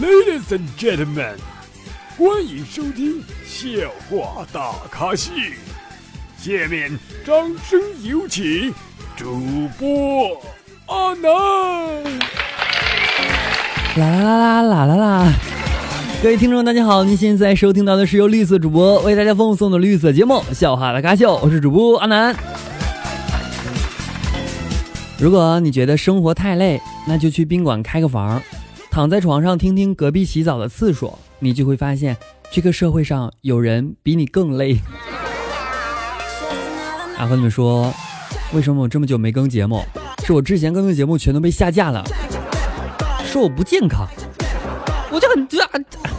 Ladies and gentlemen，欢迎收听笑话大咖秀。下面掌声有请主播阿南。啦啦啦啦啦啦啦！各位听众，大家好，您现在收听到的是由绿色主播为大家奉送的绿色节目《笑话大咖秀》，我是主播阿南。如果你觉得生活太累，那就去宾馆开个房，躺在床上听听隔壁洗澡的次数，你就会发现这个社会上有人比你更累。啊，和你们说，为什么我这么久没更节目？是我之前更的节目全都被下架了，说我不健康，我就很啊。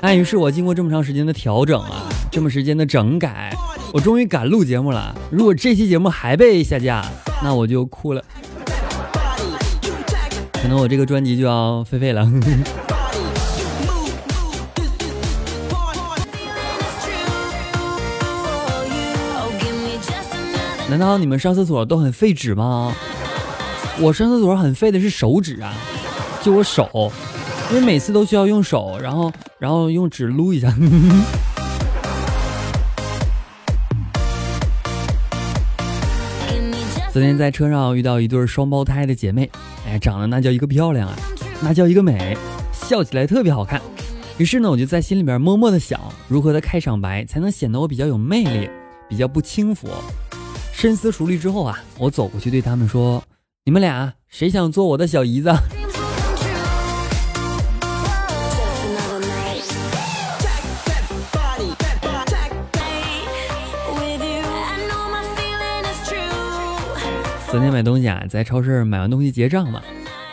哎，于是我经过这么长时间的调整啊，这么时间的整改，我终于敢录节目了。如果这期节目还被下架，那我就哭了，可能我这个专辑就要废废了。难道你们上厕所都很费纸吗？我上厕所很费的是手指啊，就我手，因为每次都需要用手，然后然后用纸撸一下。昨天在车上遇到一对双胞胎的姐妹，哎，长得那叫一个漂亮啊，那叫一个美，笑起来特别好看。于是呢，我就在心里边默默的想，如何的开场白才能显得我比较有魅力，比较不轻浮。深思熟虑之后啊，我走过去对他们说：“你们俩谁想做我的小姨子？”昨天买东西啊，在超市买完东西结账嘛，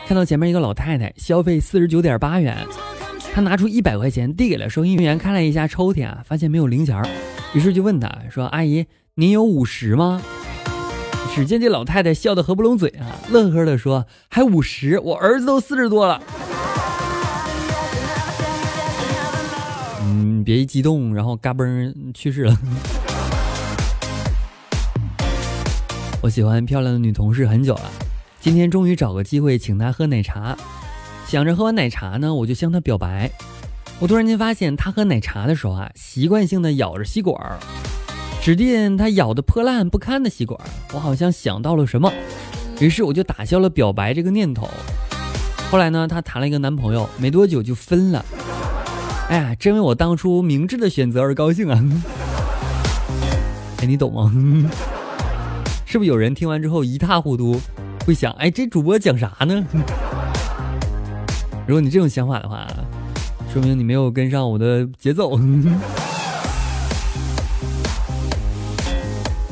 看到前面一个老太太消费四十九点八元，她拿出一百块钱递给了收银员，看了一下抽屉啊，发现没有零钱儿，于是就问她说：“阿姨，您有五十吗？”只见这老太太笑得合不拢嘴啊，乐呵的说：“还五十？我儿子都四十多了。”嗯，别一激动，然后嘎嘣去世了。我喜欢漂亮的女同事很久了，今天终于找个机会请她喝奶茶。想着喝完奶茶呢，我就向她表白。我突然间发现，她喝奶茶的时候啊，习惯性的咬着吸管，指定她咬的破烂不堪的吸管。我好像想到了什么，于是我就打消了表白这个念头。后来呢，她谈了一个男朋友，没多久就分了。哎呀，真为我当初明智的选择而高兴啊！哎，你懂吗？是不是有人听完之后一塌糊涂，会想，哎，这主播讲啥呢？如果你这种想法的话，说明你没有跟上我的节奏。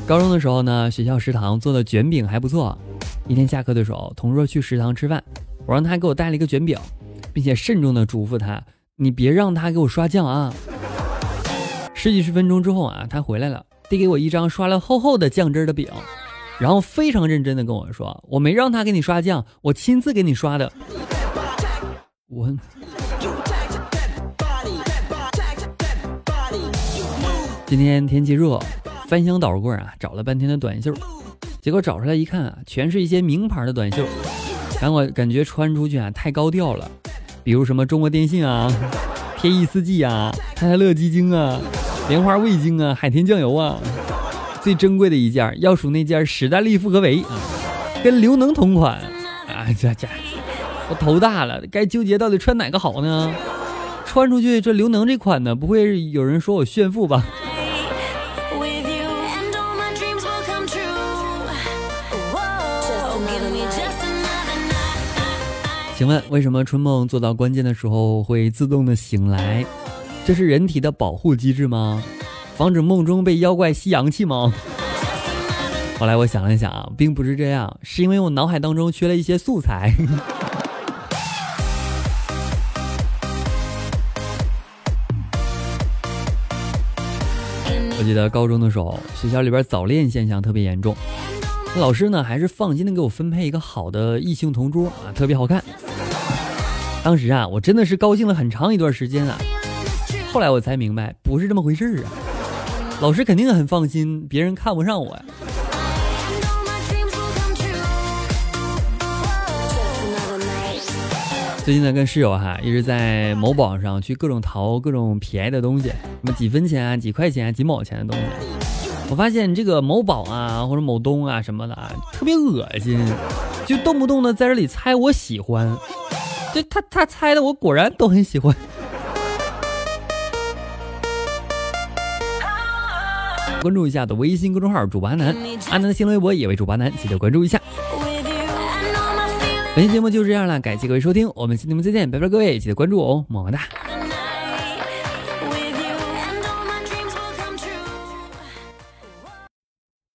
高中的时候呢，学校食堂做的卷饼还不错。一天下课的时候，同桌去食堂吃饭，我让他给我带了一个卷饼，并且慎重的嘱咐他，你别让他给我刷酱啊。十几十分钟之后啊，他回来了，递给我一张刷了厚厚的酱汁的饼。然后非常认真的跟我说：“我没让他给你刷酱，我亲自给你刷的。”我今天天气热，翻箱倒柜啊，找了半天的短袖，结果找出来一看啊，全是一些名牌的短袖，让我感觉穿出去啊太高调了，比如什么中国电信啊、天翼四季啊、泰泰乐基金啊、莲花味精啊、海天酱油啊。最珍贵的一件要数那件史丹利复合围啊，跟刘能同款啊！这这，我头大了，该纠结到底穿哪个好呢？穿出去这刘能这款呢，不会有人说我炫富吧？请问为什么春梦做到关键的时候会自动的醒来？这是人体的保护机制吗？防止梦中被妖怪吸阳气吗？后来我想了想啊，并不是这样，是因为我脑海当中缺了一些素材。我记得高中的时候，学校里边早恋现象特别严重，老师呢还是放心的给我分配一个好的异性同桌啊，特别好看。当时啊，我真的是高兴了很长一段时间啊。后来我才明白，不是这么回事啊。老师肯定很放心，别人看不上我呀。最近呢，跟室友哈一直在某宝上去各种淘各种便宜的东西，什么几分钱啊、几块钱、几毛钱的东西。我发现这个某宝啊或者某东啊什么的啊，特别恶心，就动不动的在这里猜我喜欢，就他他猜的我果然都很喜欢。关注一下的微信公众号主播阿南，阿南的新浪微博也为主播阿南，记得关注一下。本期节目就这样了，感谢各位收听，我们下期节目再见，拜拜各位，记得关注我哦，么么哒。